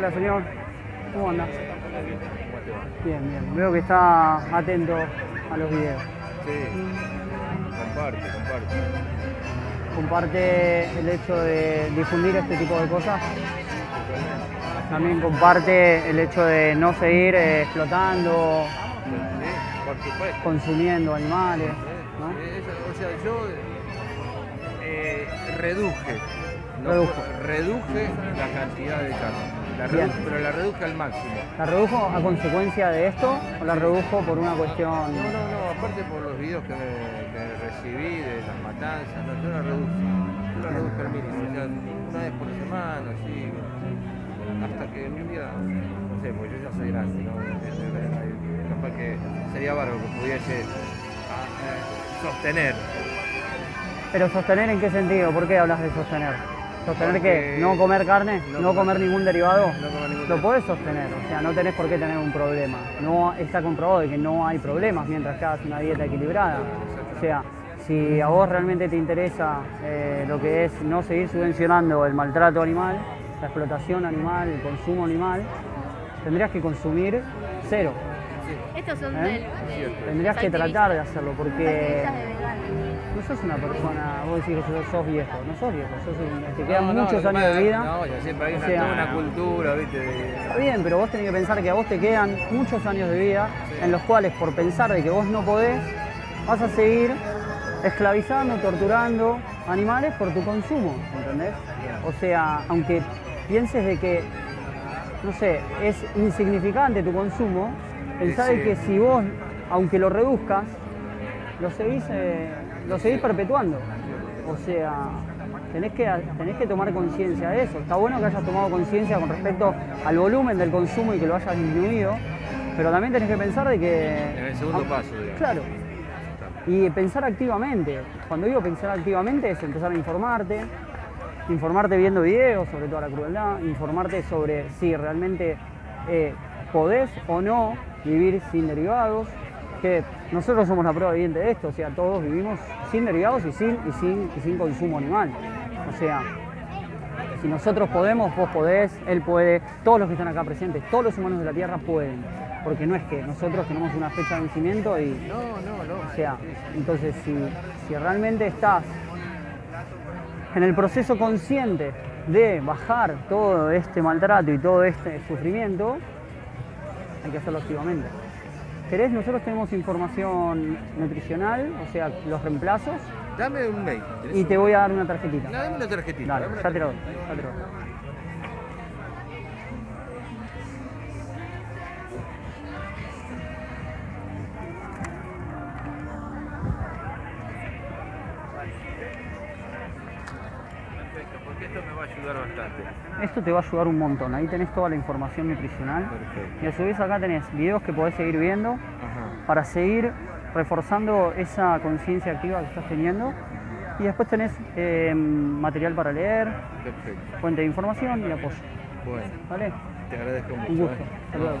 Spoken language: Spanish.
Hola, señor. ¿Cómo anda? Bien, bien. Veo que está atento a los videos. Sí, comparte, comparte. Comparte el hecho de difundir este tipo de cosas. También comparte el hecho de no seguir eh, explotando, Sí, por supuesto. consumiendo animales. ¿no? Eh, o sea, yo eh, reduje, no Redujo. reduje la cantidad de carne, la pero la reduje al máximo. ¿La redujo a consecuencia de esto o la redujo por una cuestión? No, no, no, aparte por los videos que, me- que recibí de las matanzas, no, yo la reduje, yo la reduje al mínimo, o sea, una vez por semana, así, hasta que un día, no sé, porque yo ya soy grande, ¿no? Capaz que sería bárbaro que pudiese ah, eh, sostener Pero sostener en qué sentido? ¿Por qué hablas de sostener? ¿Sostener Porque que no comer carne? no ¿No, comer- comer ningún derivado? no comer ningún Lo puedes sostener, o sea, no tenés por qué tener un problema. No está comprobado de que no hay problemas mientras que hagas una dieta equilibrada. O sea, si a vos realmente te interesa eh, lo que es no seguir subvencionando el maltrato animal, la explotación animal, el consumo animal, tendrías que consumir cero. Estos son ¿Eh? del, del Tendrías que tratar de hacerlo porque. No sos una persona, vos decís que sos, sos viejo, no sos viejo, sos un- te quedan No, no, muchos años de vida. No, siempre hay O una, sea- toda una cultura, ¿viste? de- Está bien, pero vos tenés que pensar que a vos te quedan muchos años de vida en los cuales por pensar de que vos no podés, vas a seguir esclavizando, torturando animales por tu consumo, ¿entendés? O sea, aunque pienses de que, no sé, es insignificante tu consumo, Sí, de sí. que si vos, aunque lo reduzcas, lo seguís, eh, lo seguís perpetuando. O sea, tenés que, tenés que tomar conciencia de eso. Está bueno que hayas tomado conciencia con respecto al volumen del consumo y que lo hayas disminuido, pero también tenés que pensar de que... En el segundo Ah, paso, digamos. Claro. Y pensar activamente. Cuando digo pensar activamente es empezar a informarte, informarte viendo videos sobre toda la crueldad, informarte sobre si realmente eh, podés o no vivir sin derivados, que nosotros somos la prueba viviente de esto, o sea, todos vivimos sin derivados y sin, y sin, y sin consumo animal. O sea, si nosotros podemos, vos podés, él puede, todos los que están acá presentes, todos los humanos de la Tierra pueden. Porque no es que nosotros tenemos una fecha de vencimiento y No, no, no. o sea, entonces si, si realmente estás en el proceso consciente de bajar todo este maltrato y todo este sufrimiento, hay que hacerlo activamente. ¿Querés? Nosotros tenemos información nutricional, o sea, los reemplazos, Dame un mail. y te voy a dar una tarjetita. No, dame una tarjetita. Dale, dame una ya te lo ya te lo esto me va a ayudar bastante. Esto te va a ayudar un montón. Ahí tenés toda la información nutricional. Perfecto. Y a su vez acá tenés videos que podés seguir viendo Ajá. para seguir reforzando esa conciencia activa que estás teniendo. Y después tenés eh, material para leer, Perfecto. fuente de información y apoyo. Bueno, ¿Vale? te agradezco mucho. Un gusto. ¿eh? Hasta luego.